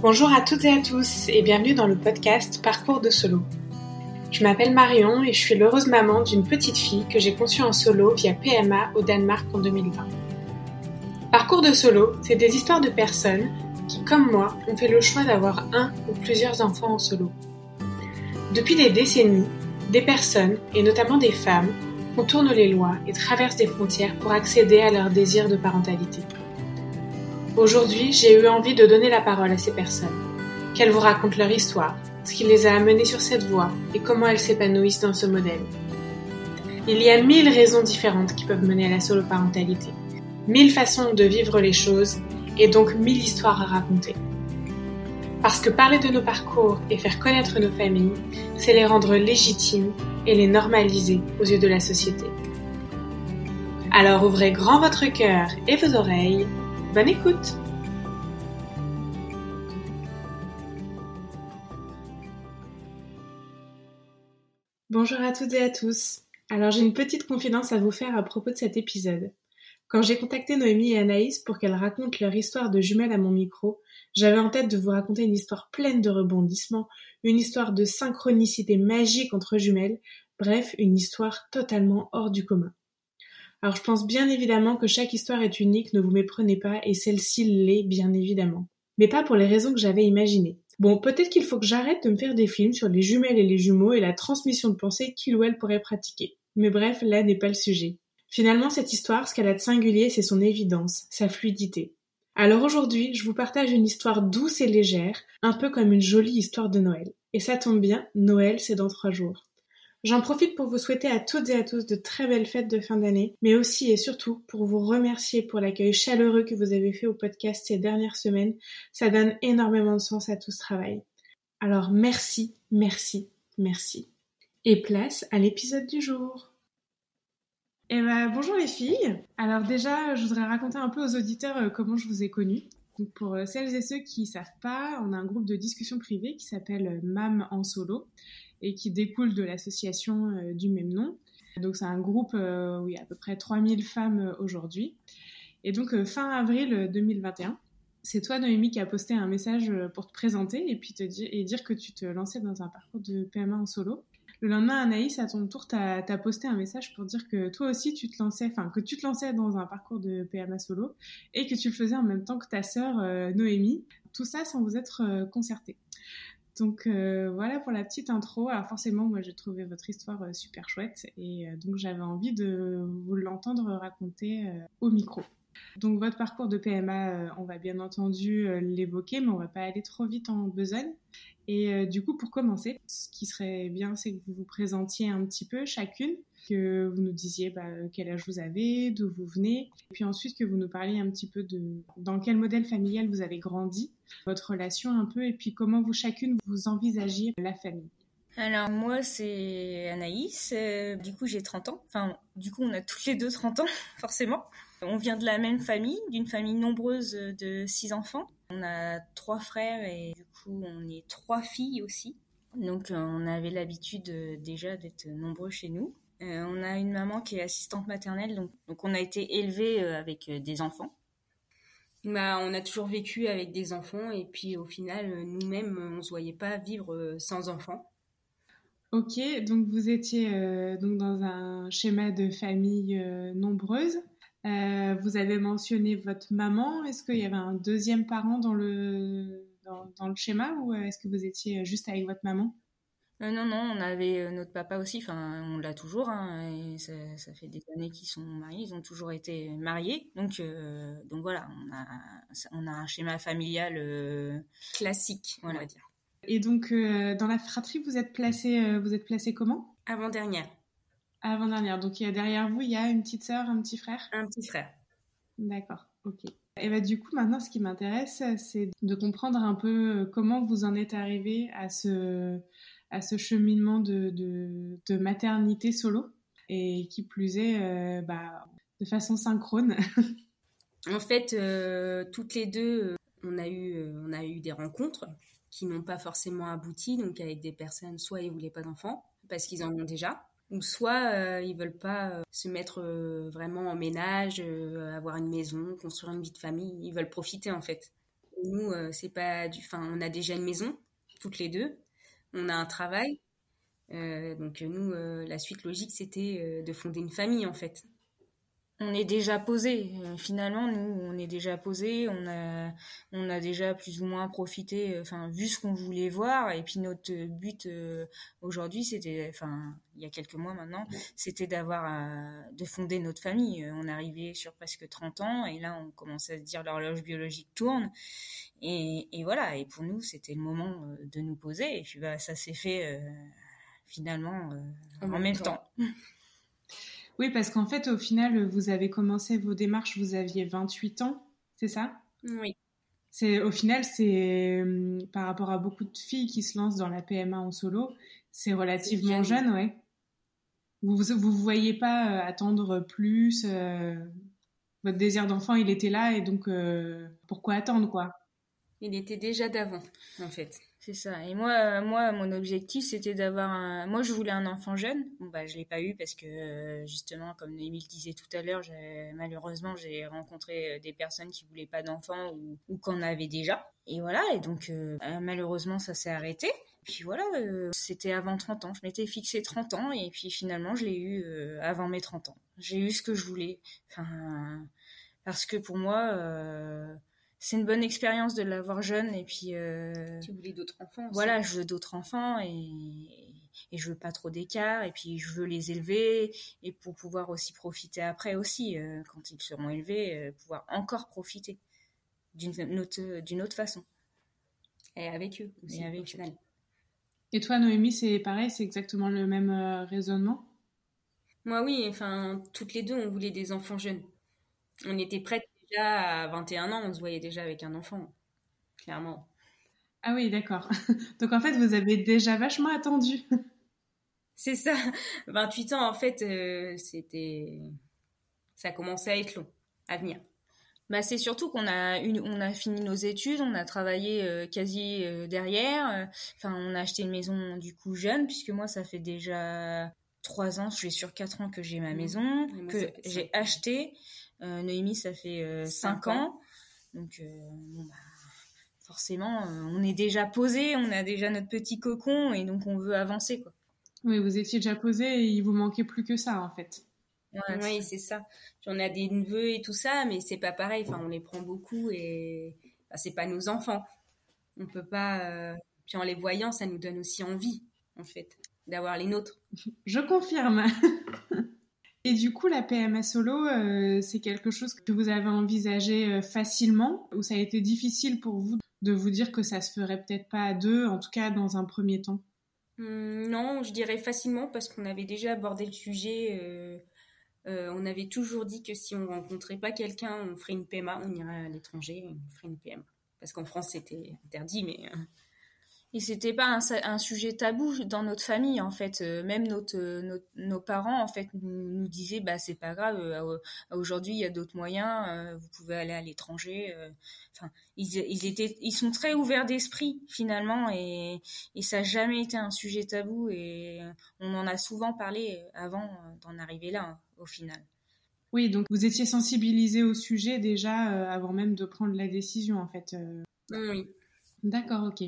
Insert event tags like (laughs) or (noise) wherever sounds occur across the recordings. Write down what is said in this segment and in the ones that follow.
Bonjour à toutes et à tous et bienvenue dans le podcast Parcours de solo. Je m'appelle Marion et je suis l'heureuse maman d'une petite fille que j'ai conçue en solo via PMA au Danemark en 2020. Parcours de solo, c'est des histoires de personnes qui, comme moi, ont fait le choix d'avoir un ou plusieurs enfants en solo. Depuis des décennies, des personnes, et notamment des femmes, contournent les lois et traversent des frontières pour accéder à leur désir de parentalité. Aujourd'hui, j'ai eu envie de donner la parole à ces personnes, qu'elles vous racontent leur histoire, ce qui les a amenées sur cette voie et comment elles s'épanouissent dans ce modèle. Il y a mille raisons différentes qui peuvent mener à la soloparentalité, mille façons de vivre les choses et donc mille histoires à raconter. Parce que parler de nos parcours et faire connaître nos familles, c'est les rendre légitimes et les normaliser aux yeux de la société. Alors ouvrez grand votre cœur et vos oreilles Bonne écoute Bonjour à toutes et à tous. Alors j'ai une petite confidence à vous faire à propos de cet épisode. Quand j'ai contacté Noémie et Anaïs pour qu'elles racontent leur histoire de jumelles à mon micro, j'avais en tête de vous raconter une histoire pleine de rebondissements, une histoire de synchronicité magique entre jumelles, bref, une histoire totalement hors du commun. Alors je pense bien évidemment que chaque histoire est unique, ne vous méprenez pas, et celle-ci l'est bien évidemment. Mais pas pour les raisons que j'avais imaginées. Bon, peut-être qu'il faut que j'arrête de me faire des films sur les jumelles et les jumeaux et la transmission de pensée qu'il ou elle pourrait pratiquer. Mais bref, là n'est pas le sujet. Finalement, cette histoire, ce qu'elle a de singulier, c'est son évidence, sa fluidité. Alors aujourd'hui, je vous partage une histoire douce et légère, un peu comme une jolie histoire de Noël. Et ça tombe bien, Noël, c'est dans trois jours. J'en profite pour vous souhaiter à toutes et à tous de très belles fêtes de fin d'année, mais aussi et surtout pour vous remercier pour l'accueil chaleureux que vous avez fait au podcast ces dernières semaines. Ça donne énormément de sens à tout ce travail. Alors merci, merci, merci. Et place à l'épisode du jour. Eh ben, bonjour les filles. Alors déjà, je voudrais raconter un peu aux auditeurs euh, comment je vous ai connues. Donc pour euh, celles et ceux qui savent pas, on a un groupe de discussion privée qui s'appelle euh, MAM en solo et qui découle de l'association euh, du même nom. Donc c'est un groupe euh, où il y a à peu près 3000 femmes euh, aujourd'hui. Et donc fin avril 2021, c'est toi Noémie qui a posté un message pour te présenter et puis te dire, et dire que tu te lançais dans un parcours de PMA en solo. Le lendemain, Anaïs, à ton tour, t'as as posté un message pour dire que toi aussi, tu te lançais, enfin, que tu te lançais dans un parcours de PMA solo et que tu le faisais en même temps que ta sœur Noémie. Tout ça sans vous être concerté. Donc euh, voilà pour la petite intro. Alors forcément, moi j'ai trouvé votre histoire euh, super chouette et euh, donc j'avais envie de vous l'entendre raconter au micro. Donc votre parcours de PMA, on va bien entendu l'évoquer, mais on va pas aller trop vite en besogne. Et du coup, pour commencer, ce qui serait bien, c'est que vous vous présentiez un petit peu chacune, que vous nous disiez bah, quel âge vous avez, d'où vous venez, et puis ensuite que vous nous parliez un petit peu de dans quel modèle familial vous avez grandi, votre relation un peu, et puis comment vous chacune vous envisagiez la famille. Alors moi c'est Anaïs, euh, du coup j'ai 30 ans, enfin du coup on a toutes les deux 30 ans (laughs) forcément. On vient de la même famille, d'une famille nombreuse de six enfants. On a trois frères et du coup on est trois filles aussi. Donc euh, on avait l'habitude euh, déjà d'être nombreux chez nous. On a une maman qui est assistante maternelle, donc, donc on a été élevés avec des enfants. Bah, on a toujours vécu avec des enfants et puis au final, nous-mêmes, on se voyait pas vivre sans enfants. Ok, donc vous étiez euh, donc dans un schéma de famille euh, nombreuse. Euh, vous avez mentionné votre maman. Est-ce qu'il y avait un deuxième parent dans le, dans, le schéma ou est-ce que vous étiez juste avec votre maman? Non, non, on avait notre papa aussi. Enfin, on l'a toujours. Hein, et ça, fait des années qu'ils sont mariés. Ils ont toujours été mariés. Donc, donc voilà, on a, on a un schéma familial classique, on va dire. Et donc, euh, dans la fratrie, vous êtes placé, euh, vous êtes placé comment? Avant-dernière. Avant-dernière. Donc, derrière vous, il y a une petite sœur, un petit frère? Un petit frère. D'accord, ok. Et bah, du coup, maintenant, ce qui m'intéresse, c'est de comprendre un peu euh, comment vous en êtes arrivé à ce, à ce cheminement de, maternité solo, et qui plus est, bah, de façon synchrone. (laughs) en fait, toutes les deux, on a eu, on a eu des rencontres qui n'ont pas forcément abouti, donc avec des personnes, soit ils voulaient pas d'enfants parce qu'ils en ont déjà, ou soit euh, ils veulent pas euh, se mettre euh, vraiment en ménage, avoir une maison, construire une vie de famille, ils veulent profiter en fait. nous, c'est pas du. Enfin, on a déjà une maison, toutes les deux. On a un travail. donc nous, la suite logique, c'était de fonder une famille en fait on est déjà posé. Euh, finalement, nous, on est déjà posé. On a, on a déjà plus ou moins profité, euh, enfin, vu ce qu'on voulait voir. Et puis notre but euh, aujourd'hui, c'était, enfin, il y a quelques mois maintenant, c'était d'avoir, de fonder notre famille. On arrivait sur presque 30 ans, et là, on commence à se dire l'horloge biologique tourne. Et, et, voilà. Et pour nous, c'était le moment de nous poser. Et puis, bah, ça s'est fait finalement en, même temps. Oui, parce qu'en fait, au final, vous avez commencé vos démarches, vous aviez 28 ans, c'est ça? Oui. C'est au final, c'est euh, par rapport à beaucoup de filles qui se lancent dans la PMA en solo, c'est relativement jeune, ouais. Vous vous voyez pas euh, attendre plus. Euh, votre désir d'enfant, il était là et donc pourquoi attendre quoi? Il était déjà d'avant, en fait. C'est ça. Et moi, moi, mon objectif, c'était d'avoir un. Moi, je voulais un enfant jeune. Bon, bah, je l'ai pas eu parce que justement, comme Émile disait tout à l'heure, malheureusement, j'ai rencontré euh, des personnes qui voulaient pas d'enfants ou, ou qu'on avait déjà. Et voilà. Et donc, euh, malheureusement, ça s'est arrêté. Puis voilà, euh, c'était avant 30 ans. Je m'étais fixé 30 ans et puis finalement, je l'ai eu avant mes 30 ans. J'ai eu ce que je voulais. Enfin, parce que pour moi c'est une bonne expérience de l'avoir jeune et puis euh, tu voulais d'autres enfants aussi. voilà je veux d'autres enfants et et je veux pas trop d'écart et puis je veux les élever et pour pouvoir aussi profiter après aussi euh, quand ils seront élevés euh, pouvoir encore profiter d'une autre d'une autre façon et avec eux aussi, et avec eux. et toi Noémie c'est pareil c'est exactement le même raisonnement? Moi oui enfin toutes les deux on voulait des enfants jeunes on était prêtes déjà à 21 ans, on se voyait déjà avec un enfant, clairement. Ah oui, d'accord. (laughs) Donc en fait, vous avez déjà vachement attendu. (laughs) C'est ça. 28 ans, en fait, euh, c'était, ça commençait à être long, à venir. Bah, c'est surtout qu'on a une, on a fini nos études, on a travaillé euh, quasi euh, derrière. Enfin, on a acheté une maison du coup jeune, puisque moi, ça fait déjà trois ans, je suis sur quatre ans que j'ai ma mmh. maison, que j'ai acheté. Euh, Noémie, ça fait 5 euh, ans. Donc, euh, bah, forcément, on est déjà posé, on a déjà notre petit cocon et donc on veut avancer. Quoi. Oui, vous étiez déjà posé et il vous manquait plus que ça en fait. oui, c'est ça. on a des neveux et tout ça, mais c'est pas pareil. Enfin, on les prend beaucoup et bah, c'est pas nos enfants. On peut pas. Puis en les voyant, ça nous donne aussi envie, en fait, d'avoir les nôtres. Je confirme. (laughs) Et du coup, la PMA solo, euh, c'est quelque chose que vous avez envisagé euh, facilement ou ça a été difficile pour vous de vous dire que ça se ferait peut-être pas à deux, en tout cas dans un premier temps? Hum, Non, je dirais facilement parce qu'on avait déjà abordé le sujet. Euh, on avait toujours dit que si on rencontrait pas quelqu'un, on ferait une PMA, on irait à l'étranger, on ferait une PMA. Parce qu'en France, c'était interdit, mais et c'était pas un, un, sujet tabou dans notre famille en fait. Euh, même notre, euh, nos parents en fait nous, nous disaient bah c'est pas grave. Euh, aujourd'hui il y a d'autres moyens. vous pouvez aller à l'étranger. Enfin ils, ils étaient ils sont très ouverts d'esprit finalement et, et ça n'a jamais été un sujet tabou et on en a souvent parlé avant d'en arriver là hein, au final. Oui donc vous étiez sensibilisé au sujet déjà avant même de prendre la décision en fait. Oui. D'accord ok.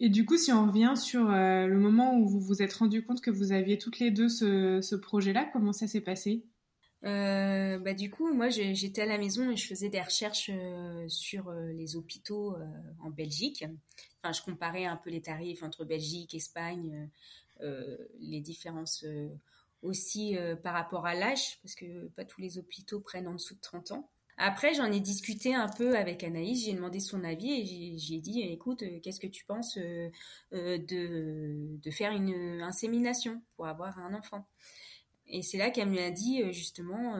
Et du coup, si on revient sur euh, le moment où vous vous êtes rendu compte que vous aviez toutes les deux ce, projet-là, comment ça s'est passé? Euh, bah du coup, moi j'étais à la maison et je faisais des recherches euh, sur les hôpitaux en Belgique. Enfin, je comparais un peu les tarifs entre Belgique, Espagne, les différences aussi par rapport à l'âge, parce que pas tous les hôpitaux prennent en dessous de 30 ans. Après, j'en ai discuté un peu avec Anaïs, j'ai demandé son avis et j'ai dit, écoute, euh, qu'est-ce que tu penses euh, euh, de, de faire une insémination pour avoir un enfant? Et c'est là qu'elle m'a dit, justement,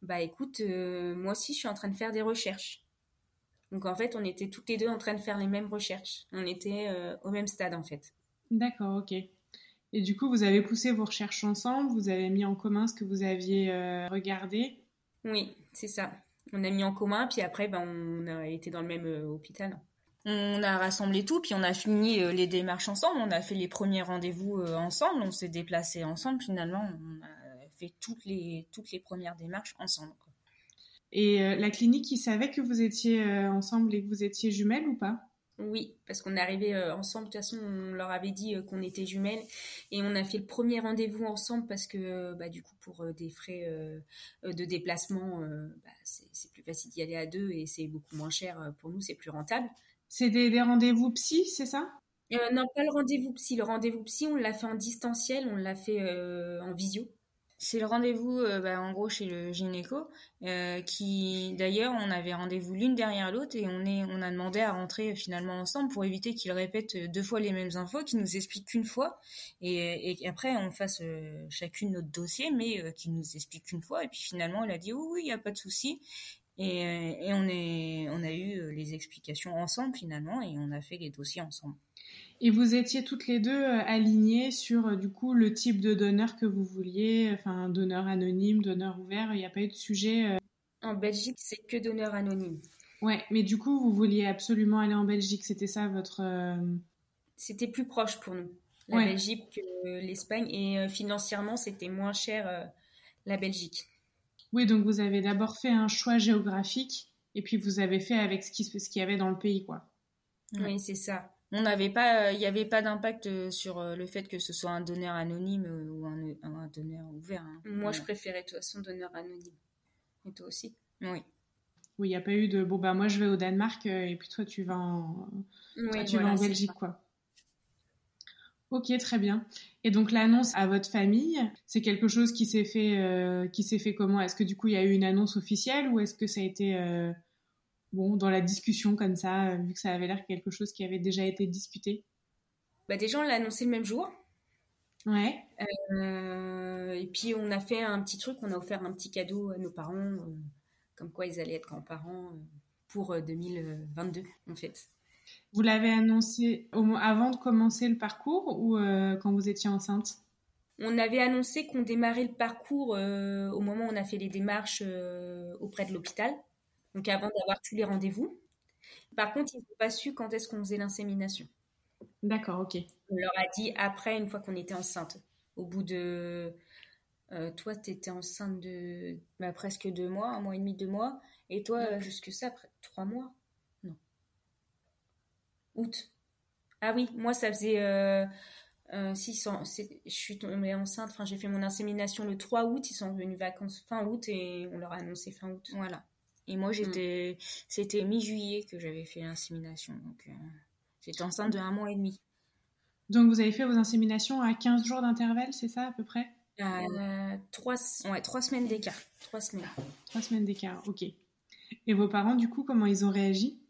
bah écoute, moi aussi, je suis en train de faire des recherches. Donc en fait, on était toutes les deux en train de faire les mêmes recherches. On était au même stade, en fait. D'accord, ok. Et du coup, vous avez poussé vos recherches ensemble, vous avez mis en commun ce que vous aviez regardé? Oui, c'est ça on a mis en commun, puis après, ben, on a été dans le même euh, hôpital. On a rassemblé tout, puis on a fini euh, les démarches ensemble. On a fait les premiers rendez-vous euh, ensemble. On s'est déplacés ensemble. Finalement, on a fait toutes les toutes les premières démarches ensemble. Et la clinique, ils savaient que vous étiez ensemble et que vous étiez jumelles ou pas? Oui, parce qu'on est arrivés euh, ensemble. De toute façon, on leur avait dit euh, qu'on était jumelles et on a fait le premier rendez-vous ensemble parce que, euh, bah, du coup, pour des frais de déplacement, bah, c'est plus facile d'y aller à deux et c'est beaucoup moins cher pour nous, c'est plus rentable. C'est des, rendez-vous psy, c'est ça? Non, pas le rendez-vous psy. Le rendez-vous psy, on l'a fait en distanciel, on l'a fait en visio. C'est le rendez-vous, euh, bah, en gros, chez le gynéco, euh, qui, d'ailleurs, on avait rendez-vous l'une derrière l'autre et on est, on a demandé à rentrer finalement ensemble pour éviter qu'il répète deux fois les mêmes infos, qu'il nous explique qu'une fois et, et après on fasse euh, chacune notre dossier, mais euh, qu'il nous explique qu'une fois. Et puis finalement, il a dit oui, il n'y a pas de souci. Et, et on est, on a eu les explications ensemble finalement et on a fait les dossiers ensemble. Et vous étiez toutes les deux euh, alignées sur euh, du coup le type de donneur que vous vouliez, enfin donneur anonyme, donneur ouvert. Il n'y a pas eu de sujet. Euh en Belgique, c'est que donneur anonyme. Ouais, mais du coup, vous vouliez absolument aller en Belgique. C'était ça votre. C'était plus proche pour nous, la Belgique que l'Espagne, et financièrement, c'était moins cher la Belgique. Oui, donc vous avez d'abord fait un choix géographique, et puis vous avez fait avec ce qu'il ce y avait dans le pays, quoi. Oui, c'est ça. On n'avait pas, il n'y avait pas d'impact euh, sur euh, le fait que ce soit un donneur anonyme euh, ou un, donneur ouvert. Hein. Moi, je préférais de toute façon donneur anonyme. Et toi aussi? Oui. Oui, il n'y a pas eu de bon bah moi je vais au Danemark et puis toi tu vas en, tu vas en Belgique quoi. Ok, très bien. Et donc l'annonce à votre famille, c'est quelque chose qui s'est fait, qui s'est fait comment? Est-ce que du coup il y a eu une annonce officielle ou est-ce que ça a été bon, dans la discussion comme ça, vu que ça avait l'air quelque chose qui avait déjà été discuté bah Déjà, on l'a annoncé le même jour. Ouais. Euh, et puis, on a fait un petit truc, on a offert un petit cadeau à nos parents, euh, comme quoi ils allaient être grands-parents euh, pour 2022, en fait. Vous l'avez annoncé au, avant de commencer le parcours ou quand vous étiez enceinte? On avait annoncé qu'on démarrait le parcours au moment où on a fait les démarches auprès de l'hôpital donc avant d'avoir tous les rendez-vous. Par contre, ils n'ont pas su quand est-ce qu'on faisait l'insémination. D'accord, ok. On leur a dit après, une fois qu'on était enceinte. Au bout de... Euh, toi, tu étais enceinte de bah, presque deux mois, un mois et demi, deux mois. Et toi, jusque ça, trois mois? Non. Août. Ah oui, moi, ça faisait... Euh, euh, je suis tombée enceinte, enfin j'ai fait mon insémination le 3 août, ils sont venus vacances fin août et on leur a annoncé fin août. Voilà. Et moi, mm. j'étais, c'était mi-juillet que j'avais fait l'insémination. Donc, euh, j'étais enceinte de un mois et demi. Donc, vous avez fait vos inséminations à 15 jours d'intervalle, c'est ça à peu près? Euh, trois, ouais, trois semaines d'écart. Trois semaines. Trois semaines d'écart, ok. Et vos parents, du coup, comment ils ont réagi?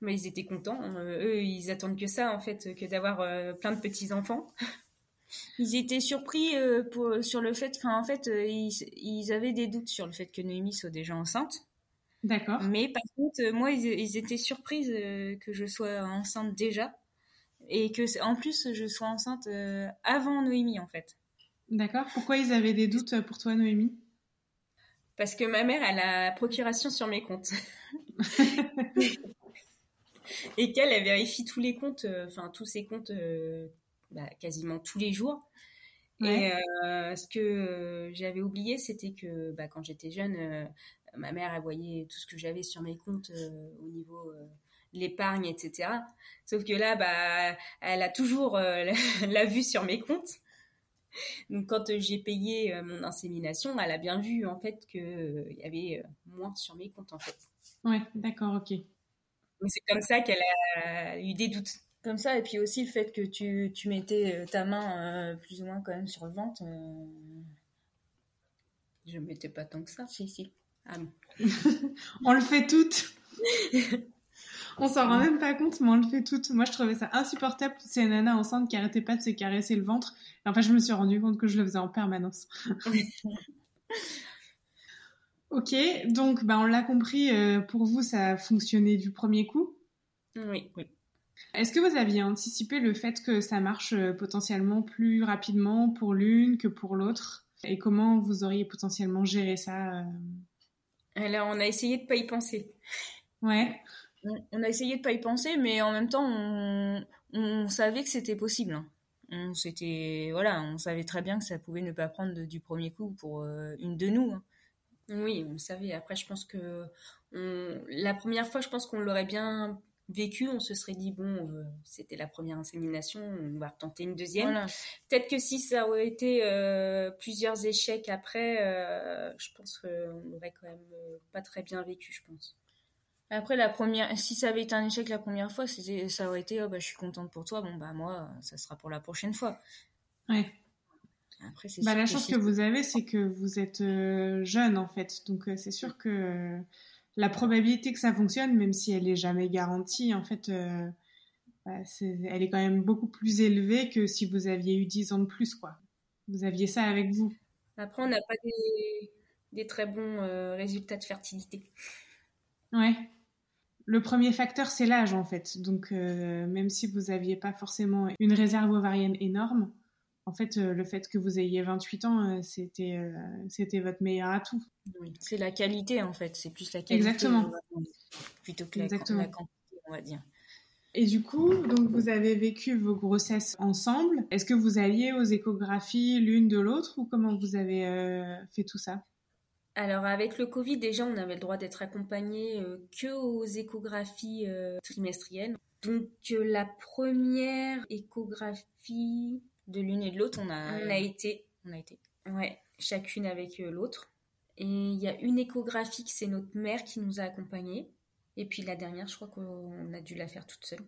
Mais ils étaient contents. Euh, eux, ils attendent que ça, en fait, que d'avoir plein de petits-enfants. Ils étaient surpris euh, pour, sur le fait qu'en fait, euh, ils, avaient des doutes sur le fait que Noémie soit déjà enceinte. D'accord. Mais par contre, euh, moi, ils, étaient surprises que je sois enceinte déjà. Et que, en plus, je sois enceinte avant Noémie, en fait. D'accord. Pourquoi ils avaient des doutes pour toi, Noémie? Parce que ma mère a la procuration sur mes comptes. (laughs) (laughs) et qu'elle, elle vérifie tous les comptes, enfin, tous ses comptes bah, quasiment tous les jours. Et euh, ce que euh, j'avais oublié, c'était que bah, quand j'étais jeune, euh, ma mère, elle voyait tout ce que j'avais sur mes comptes au niveau l'épargne, etc. Sauf que là, bah, elle a toujours (laughs) la vue sur mes comptes. Donc quand j'ai payé mon insémination, elle a bien vu en fait qu'il y avait moins sur mes comptes en fait. Ouais, d'accord, ok. c'est comme ça qu'elle a eu des doutes comme ça. Et puis aussi le fait que tu, tu mettais euh, ta main euh, plus ou moins quand même sur le ventre euh... je mettais pas tant que ça. Si si. Ah (laughs) on le fait toutes. (laughs) On s'en rend même pas compte mais on le fait toutes. Moi je trouvais ça insupportable ces nanas enceintes qui arrêtaient pas de se caresser le ventre. Et enfin je me suis rendu compte que je le faisais en permanence. (laughs) Ok donc bah on l'a compris euh, pour vous ça a fonctionné du premier coup? Oui oui est-ce que vous aviez anticipé le fait que ça marche euh, potentiellement plus rapidement pour l'une que pour l'autre? Et comment vous auriez potentiellement géré ça euh? Alors, on a essayé de pas y penser. Ouais. On a essayé de pas y penser, mais en même temps, on, savait que c'était possible. Hein. On voilà, on savait très bien que ça pouvait ne pas prendre du premier coup pour euh, une de nous. Hein. Oui, vous savez, après, je pense que la première fois, je pense qu'on l'aurait bien vécu, on se serait dit, bon, euh, c'était la première insémination, on va tenter une deuxième. Peut-être que si ça aurait été euh, plusieurs échecs après, euh, je pense qu'on l'aurait quand même pas très bien vécu, je pense. Après, la première, si ça avait été un échec la première fois, ça aurait été, oh, bah, je suis contente pour toi, bon, bah, moi, ça sera pour la prochaine fois. Ouais. Après, bah, la chance que, vous avez, c'est que vous êtes jeune, en fait. Donc, c'est sûr que la probabilité que ça fonctionne, même si elle est jamais garantie, en fait, euh, bah, elle est quand même beaucoup plus élevée que si vous aviez eu 10 ans de plus, quoi. Vous aviez ça avec vous. Après, on n'a pas des, très bons euh, résultats de fertilité. Ouais. Le premier facteur, c'est l'âge, en fait. Donc, euh, même si vous n'aviez pas forcément une réserve ovarienne énorme, en fait, euh, le fait que vous ayez 28 ans, euh, c'était euh, c'était votre meilleur atout. Oui, c'est la qualité en fait, c'est plus la qualité. Exactement. Plutôt que la, quantité, on va dire. Et du coup, donc vous avez vécu vos grossesses ensemble. Est-ce que vous alliez aux échographies l'une de l'autre ou comment vous avez fait tout ça? Alors avec le Covid déjà on avait le droit d'être accompagné que aux échographies trimestrielles. Donc la première échographie de l'une et de l'autre, on a, on a été. On a été. Ouais, chacune avec euh, l'autre. Et il y a une échographie, c'est notre mère qui nous a accompagnés. Et puis la dernière, je crois qu'on a dû la faire toute seule.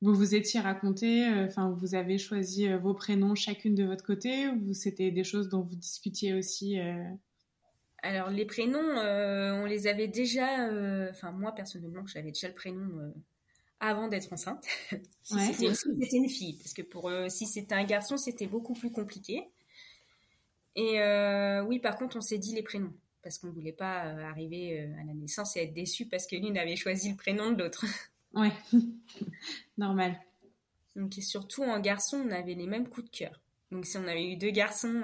Vous vous étiez raconté, euh, enfin, vous avez choisi euh, vos prénoms chacune de votre côté, ou c'était des choses dont vous discutiez aussi Alors les prénoms, on les avait déjà. Enfin moi personnellement, j'avais déjà le prénom avant d'être enceinte. (laughs) si c'était une fille, parce que pour euh, si c'était un garçon, c'était beaucoup plus compliqué. Et euh, oui, par contre, on s'est dit les prénoms parce qu'on voulait pas euh, arriver à la naissance et être déçu parce que l'une avait choisi le prénom de l'autre. (laughs) Ouais, (laughs) normal. Donc et surtout en garçon, on avait les mêmes coups de cœur. Donc si on avait eu deux garçons,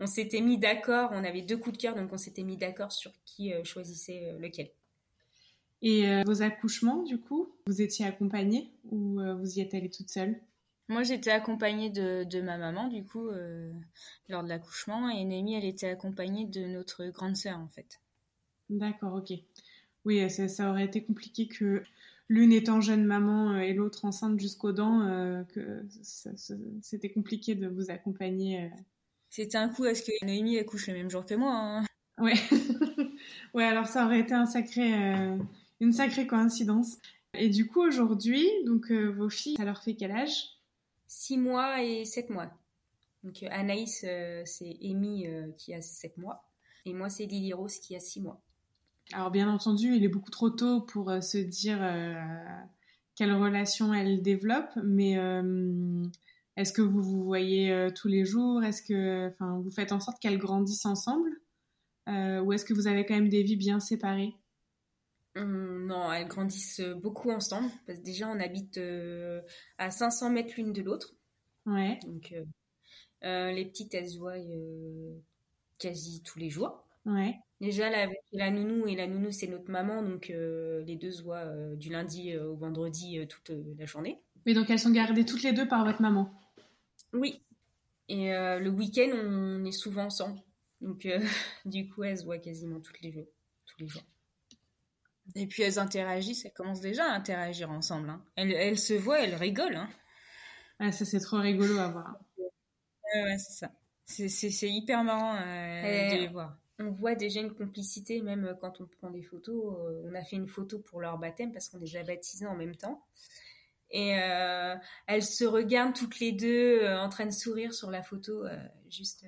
on s'était mis d'accord, on avait deux coups de cœur, donc on s'était mis d'accord sur qui choisissait lequel. Et euh, vos accouchements, du coup, vous étiez accompagnée ou euh, vous y êtes allée toute seule? Moi, j'étais accompagnée de, de, ma maman, du coup, euh, lors de l'accouchement, et Noémie, elle était accompagnée de notre grande sœur, en fait. D'accord, ok. Oui, ça, ça, aurait été compliqué que l'une étant jeune maman et l'autre enceinte jusqu'aux dents, que c'était compliqué de vous accompagner. C'était un coup à ce que Noémie accouche le même jour que moi. Hein? Ouais. (laughs) ouais, alors ça aurait été un sacré, une sacrée coïncidence. Et du coup, aujourd'hui, donc euh, vos filles, ça leur fait quel âge? 6 mois et 7 mois. Donc euh, Anaïs, euh, c'est Amy qui a 7 mois. Et moi, c'est Lily Rose qui a 6 mois. Alors bien entendu, il est beaucoup trop tôt pour se dire quelle relation elle développe, mais est-ce que vous vous voyez tous les jours? Est-ce que, vous faites en sorte qu'elles grandissent ensemble? Ou est-ce que vous avez quand même des vies bien séparées? Non, elles grandissent beaucoup ensemble. Parce que déjà, on habite euh, à 500 mètres l'une de l'autre. Ouais. Donc, euh, euh, les petites, elles se voient quasi tous les jours. Ouais. Déjà, la, la nounou et la nounou, c'est notre maman. Donc, les deux se voient du lundi au vendredi toute la journée. Mais donc, elles sont gardées toutes les deux par votre maman? Oui. Et le week-end, on est souvent ensemble. Donc, (laughs) du coup, elles se voient quasiment tous les jours. Tous les jours. Et puis elles interagissent, elles commencent déjà à interagir ensemble. Hein. Elles, se voient, elles rigolent. Hein. Ah, ça c'est trop rigolo à voir. ouais, c'est ça. C'est hyper marrant euh, de les voir. On voit déjà une complicité, même euh, quand on prend des photos. Euh, on a fait une photo pour leur baptême parce qu'on les a baptisés en même temps. Et elles se regardent toutes les deux en train de sourire sur la photo. juste,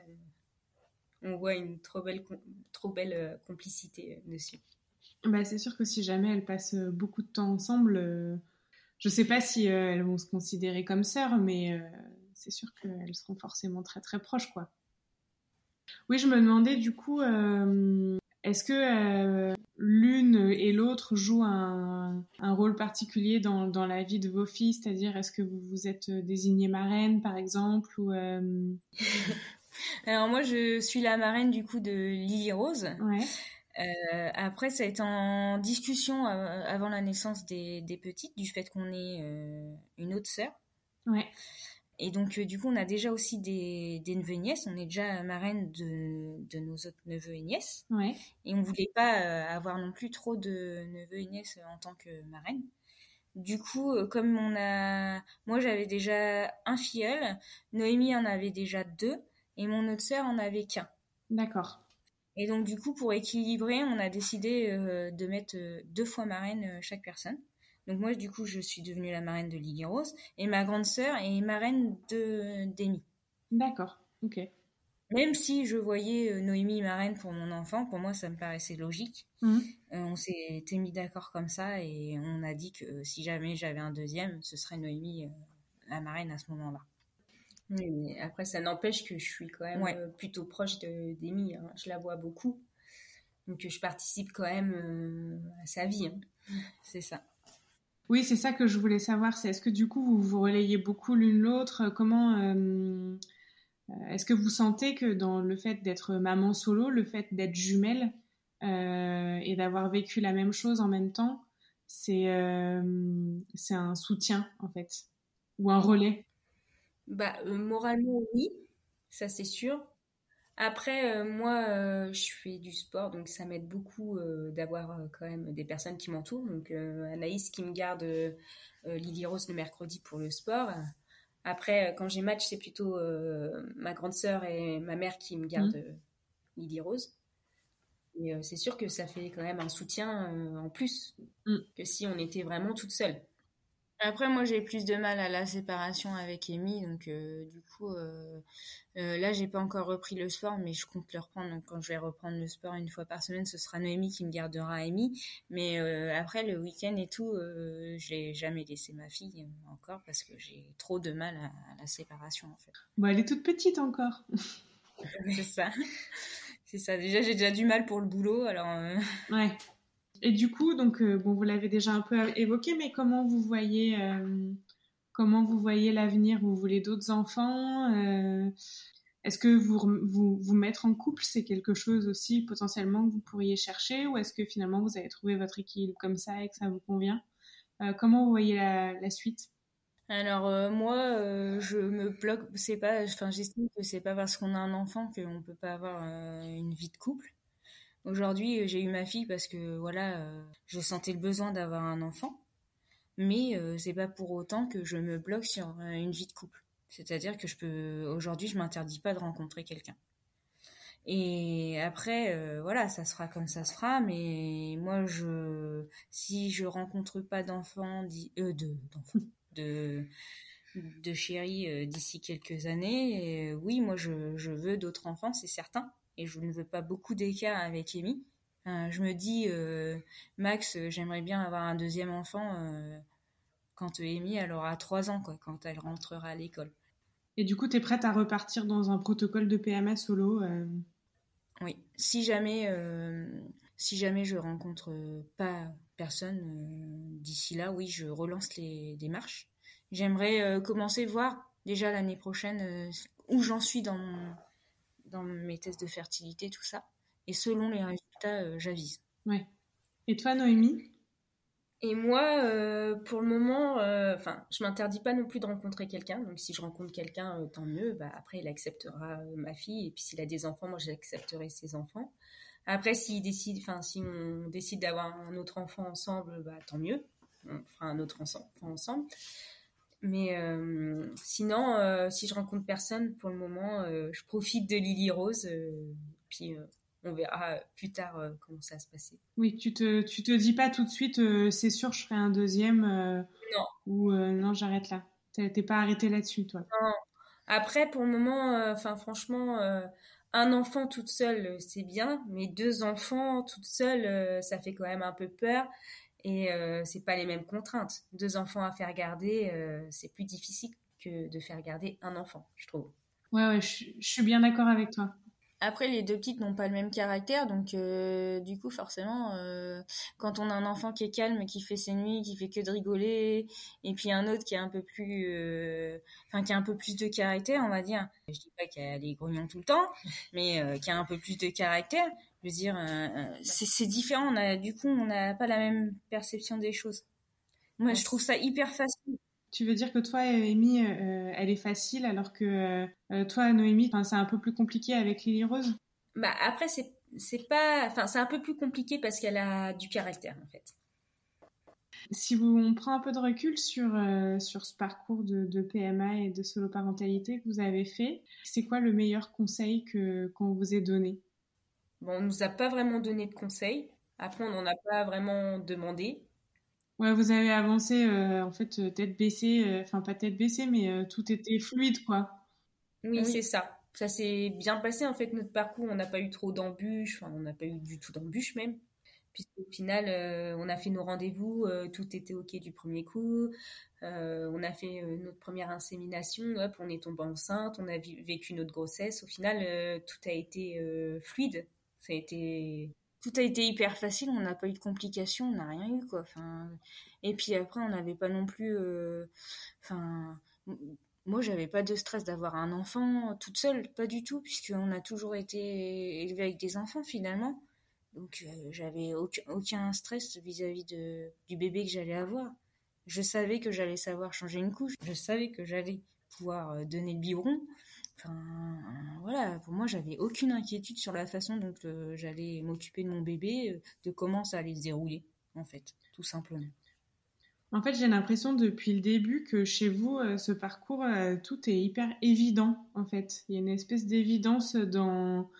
on voit une trop belle, trop belle complicité dessus. Bah, c'est sûr que si jamais elles passent euh, beaucoup de temps ensemble, euh, je sais pas si euh, elles vont se considérer comme sœurs, mais c'est sûr qu'elles seront forcément très très proches, quoi. Oui, je me demandais du coup, est-ce que l'une et l'autre jouent un, un, rôle particulier dans, dans, la vie de vos filles? C'est-à-dire, est-ce que vous vous êtes désignée marraine, par exemple ou, (laughs) Alors moi, je suis la marraine du coup de Lily Rose. Ouais. Euh, après, ça a été en discussion euh, avant la naissance des, des petites, du fait qu'on ait euh, une autre sœur. Ouais. Et donc, du coup, on a déjà aussi des, des neveux et nièces. On est déjà marraine de, de nos autres neveux et nièces. Ouais. Et on voulait pas avoir non plus trop de neveux et nièces en tant que marraine. Du coup, comme on a, moi j'avais déjà un filleul, Noémie en avait déjà deux, et mon autre sœur en avait qu'un. D'accord. Et donc du coup, pour équilibrer, on a décidé de mettre deux fois marraine chaque personne. Donc moi, du coup, je suis devenue la marraine de Lily Rose et ma grande sœur est marraine de d'Amy. D'accord, ok. Même si je voyais Noémie marraine pour mon enfant, pour moi, ça me paraissait logique. Mhm. on s'était mis d'accord comme ça et on a dit que si jamais j'avais un deuxième, ce serait Noémie la marraine à ce moment-là. Mais après, ça n'empêche que je suis quand même plutôt proche d'Amy. Hein. Je la vois beaucoup. Donc, je participe quand même à sa vie. Hein. (laughs) C'est ça. Oui, c'est ça que je voulais savoir. C'est est-ce que du coup vous vous relayez beaucoup l'une l'autre? Comment euh, est-ce que vous sentez que dans le fait d'être maman solo, le fait d'être jumelle euh, et d'avoir vécu la même chose en même temps, c'est euh, c'est un soutien en fait ou un relais? Bah moralement oui, ça c'est sûr. Après, euh, moi, euh, je fais du sport, donc ça m'aide beaucoup euh, d'avoir quand même des personnes qui m'entourent. Donc Anaïs qui me garde Lily Rose le mercredi pour le sport. Après, quand j'ai match, c'est plutôt ma grande sœur et ma mère qui me gardent mmh. Lily Rose. Et c'est sûr que ça fait quand même un soutien en plus mmh. que si on était vraiment toute seule. Après, moi, j'ai plus de mal à la séparation avec Amy, donc euh, du coup, euh, euh, là, j'ai pas encore repris le sport, mais je compte le reprendre. Donc, quand je vais reprendre le sport une fois par semaine, ce sera Noémie qui me gardera Amy. Mais après, le week-end et tout, je l'ai jamais laissé ma fille encore parce que j'ai trop de mal à, la séparation, en fait. Bon, elle est toute petite encore. (laughs) (laughs) C'est ça. C'est ça. Déjà, j'ai déjà du mal pour le boulot, alors. Ouais. Et du coup, donc euh, bon, vous l'avez déjà un peu évoqué, mais comment vous voyez, euh, comment vous voyez l'avenir? Vous voulez d'autres enfants euh, Est-ce que vous, vous vous mettre en couple, c'est quelque chose aussi potentiellement que vous pourriez chercher, ou est-ce que finalement vous avez trouvé votre équilibre comme ça et que ça vous convient? Comment vous voyez la, la suite? Alors moi, je me bloque. C'est pas, enfin, j'estime que c'est pas parce qu'on a un enfant qu'on peut pas avoir une vie de couple. Aujourd'hui, euh, j'ai eu ma fille parce que voilà, euh, je sentais le besoin d'avoir un enfant, mais euh, c'est pas pour autant que je me bloque sur une vie de couple. C'est-à-dire que je peux aujourd'hui, je m'interdis pas de rencontrer quelqu'un. Et après, voilà, ça sera comme ça se. Mais moi, je, si je rencontre pas d'enfants, de d'enfants, de d'ici quelques années, oui, moi, je veux d'autres enfants, c'est certain et je ne veux pas beaucoup d'écart avec Amy. je me dis, euh, Max, j'aimerais bien avoir un deuxième enfant euh, quand Amy elle aura trois ans, quoi, quand elle rentrera à l'école. Et du coup, tu es prête à repartir dans un protocole de PMA solo euh? Oui, si jamais, si jamais je rencontre pas personne d'ici là, oui, je relance les démarches. J'aimerais commencer voir déjà l'année prochaine où j'en suis dans mon dans mes tests de fertilité, tout ça. Et selon les résultats, euh, j'avise. Ouais. Et toi, Noémie? Et moi, euh, pour le moment, euh, enfin, je m'interdis pas non plus de rencontrer quelqu'un. Donc, si je rencontre quelqu'un, tant mieux. Bah, après, il acceptera ma fille. Et puis, s'il a des enfants, moi, j'accepterai ses enfants. Après, s'il décide, enfin, si on décide d'avoir un autre enfant ensemble, bah, tant mieux. On fera un autre enfant ensemble. Mais euh, sinon, euh, si je rencontre personne pour le moment, euh, je profite de Lily Rose. puis on verra plus tard comment ça va se passer. Oui, tu te, tu te dis pas tout de suite, c'est sûr, je ferai un deuxième. non. Ou non, j'arrête là. T'es pas arrêté là-dessus, toi. Non. Après, pour le moment, enfin, franchement, un enfant toute seule, c'est bien, mais deux enfants toute seule, ça fait quand même un peu peur. Et euh, c'est pas les mêmes contraintes. Deux enfants à faire garder, euh, c'est plus difficile que de faire garder un enfant, je trouve. Ouais, ouais, je, suis bien d'accord avec toi. Après, les deux petites n'ont pas le même caractère, donc euh, du coup, forcément, euh, quand on a un enfant qui est calme, qui fait ses nuits, qui fait que de rigoler, et puis un autre qui est un peu plus, euh, enfin, qui a un peu plus de caractère, on va dire. Je dis pas qu'elle est grognon tout le temps, mais euh, qui a un peu plus de caractère. Je veux dire, c'est différent. On a, du coup, on n'a pas la même perception des choses. Moi, je trouve ça hyper facile Tu veux dire que toi, Amy, elle est facile alors que toi, Noémie, c'est un peu plus compliqué avec Lily Rose? Bah après, c'est pas, enfin c'est un peu plus compliqué parce qu'elle a du caractère en fait. Si vous, on prend un peu de recul sur, euh, sur ce parcours de, PMA et de solo-parentalité que vous avez fait, c'est quoi le meilleur conseil qu'on vous ait donné? Bon, On ne nous a pas vraiment donné de conseils. Après, on n'en a pas vraiment demandé. Ouais, vous avez avancé, euh, en fait, euh, tête baissée, enfin pas tête baissée, mais tout était fluide, quoi. Oui, c'est ça. Ça s'est bien passé, en fait, notre parcours. On n'a pas eu trop d'embûches, enfin, on n'a pas eu du tout d'embûches même puisqu'au final, euh, on a fait nos rendez-vous, euh, tout était OK du premier coup. Euh, on a fait notre première insémination, hop, on est tombé enceinte, on a vécu notre grossesse. Au final, tout a été fluide. Ça a été tout a été hyper facile, on n'a pas eu de complications, on n'a rien eu quoi. Et puis après, on n'avait pas non plus, enfin, moi, j'avais pas de stress d'avoir un enfant toute seule, pas du tout, puisqu'on a toujours été élevé avec des enfants finalement. Donc euh, j'avais aucun, stress vis-à-vis de, du bébé que j'allais avoir. Je savais que j'allais savoir changer une couche. Je savais que j'allais pouvoir euh, donner le biberon. Enfin, voilà, pour moi, j'avais aucune inquiétude sur la façon dont euh, j'allais m'occuper de mon bébé, de comment ça allait se dérouler, en fait, tout simplement. En fait, j'ai l'impression depuis le début que chez vous, ce parcours, tout est hyper évident, en fait. Il y a une espèce d'évidence dans,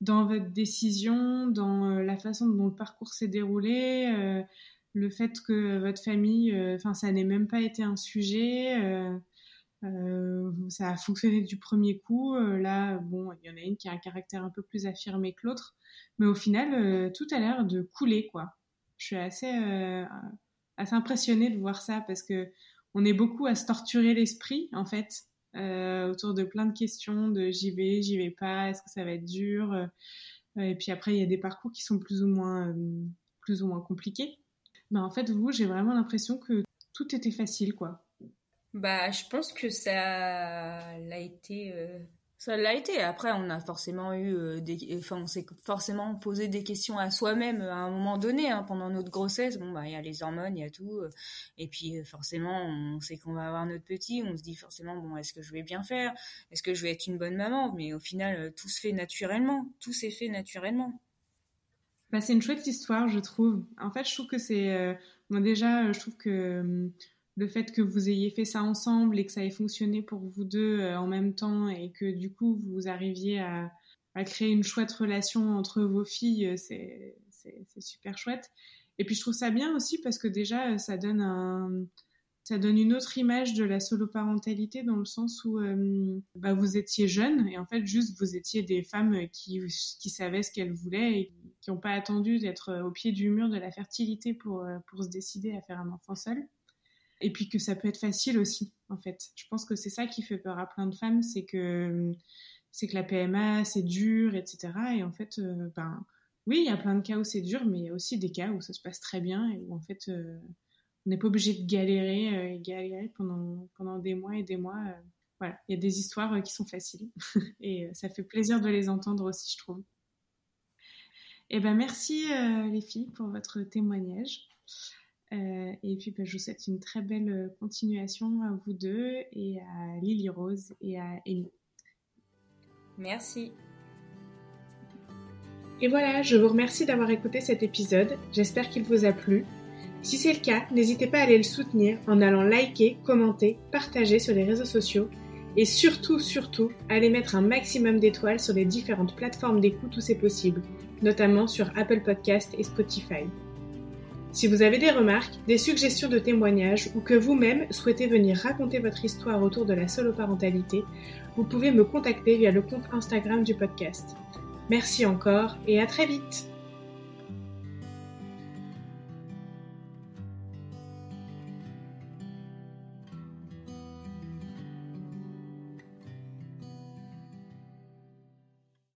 dans votre décision, dans euh, la façon dont le parcours s'est déroulé, euh, le fait que votre famille, euh, enfin, ça n'ait même pas été un sujet. Ça a fonctionné du premier coup. là, bon, il y en a une qui a un caractère un peu plus affirmé que l'autre, mais au final, tout a l'air de couler, quoi. Je suis assez, assez impressionnée de voir ça parce que on est beaucoup à se torturer l'esprit, en fait, euh, autour de plein de questions de j'y vais, j'y vais pas, est-ce que ça va être dur? Euh, Et puis après, il y a des parcours qui sont plus ou moins, euh, plus ou moins compliqués. Ben, en fait, vous, j'ai vraiment l'impression que tout était facile, quoi. Bah, je pense que ça a été ça l'a été. Après, on a forcément eu euh, des, enfin, on s'est forcément posé des questions à soi-même à un moment donné, hein, pendant notre grossesse. Bon, bah, il y a les hormones, il y a tout. Euh, et puis, euh, forcément, on sait qu'on va avoir notre petit. On se dit forcément, bon, est-ce que je vais bien faire? Est-ce que je vais être une bonne maman? Mais au final, tout se fait naturellement. Tout s'est fait naturellement. Bah, c'est une chouette histoire, je trouve. En fait, je trouve que c'est, moi déjà, je trouve que hum, le fait que vous ayez fait ça ensemble et que ça ait fonctionné pour vous deux euh, en même temps et que du coup vous arriviez à, créer une chouette relation entre vos filles, euh, c'est super chouette. Et puis je trouve ça bien aussi parce que déjà euh, ça donne une autre image de la soloparentalité dans le sens où bah, vous étiez jeunes et en fait juste vous étiez des femmes qui, qui savaient ce qu'elles voulaient et qui n'ont pas attendu d'être au pied du mur de la fertilité pour se décider à faire un enfant seul et puis que ça peut être facile aussi en fait. Je pense que c'est ça qui fait peur à plein de femmes, c'est que c'est que la PMA c'est dur, etc. Et en fait, euh, ben oui, il y a plein de cas où c'est dur, mais il y a aussi des cas où ça se passe très bien et où en fait euh, on n'est pas obligé de galérer euh, galérer pendant pendant des mois et des mois. voilà, il y a des histoires qui sont faciles (laughs) et ça fait plaisir de les entendre aussi, je trouve. Eh ben merci les filles pour votre témoignage. Euh, et puis, bah, je vous souhaite une très belle euh, continuation à vous deux et à Lily Rose et à Amy. Merci. Et voilà, je vous remercie d'avoir écouté cet épisode. J'espère qu'il vous a plu. Si c'est le cas, n'hésitez pas à aller le soutenir en allant liker, commenter, partager sur les réseaux sociaux et surtout, surtout, aller mettre un maximum d'étoiles sur les différentes plateformes d'écoute où c'est possible, notamment sur Apple Podcast et Spotify. Si vous avez des remarques, des suggestions de témoignages ou que vous-même souhaitez venir raconter votre histoire autour de la soloparentalité, vous pouvez me contacter via le compte Instagram du podcast. Merci encore et à très vite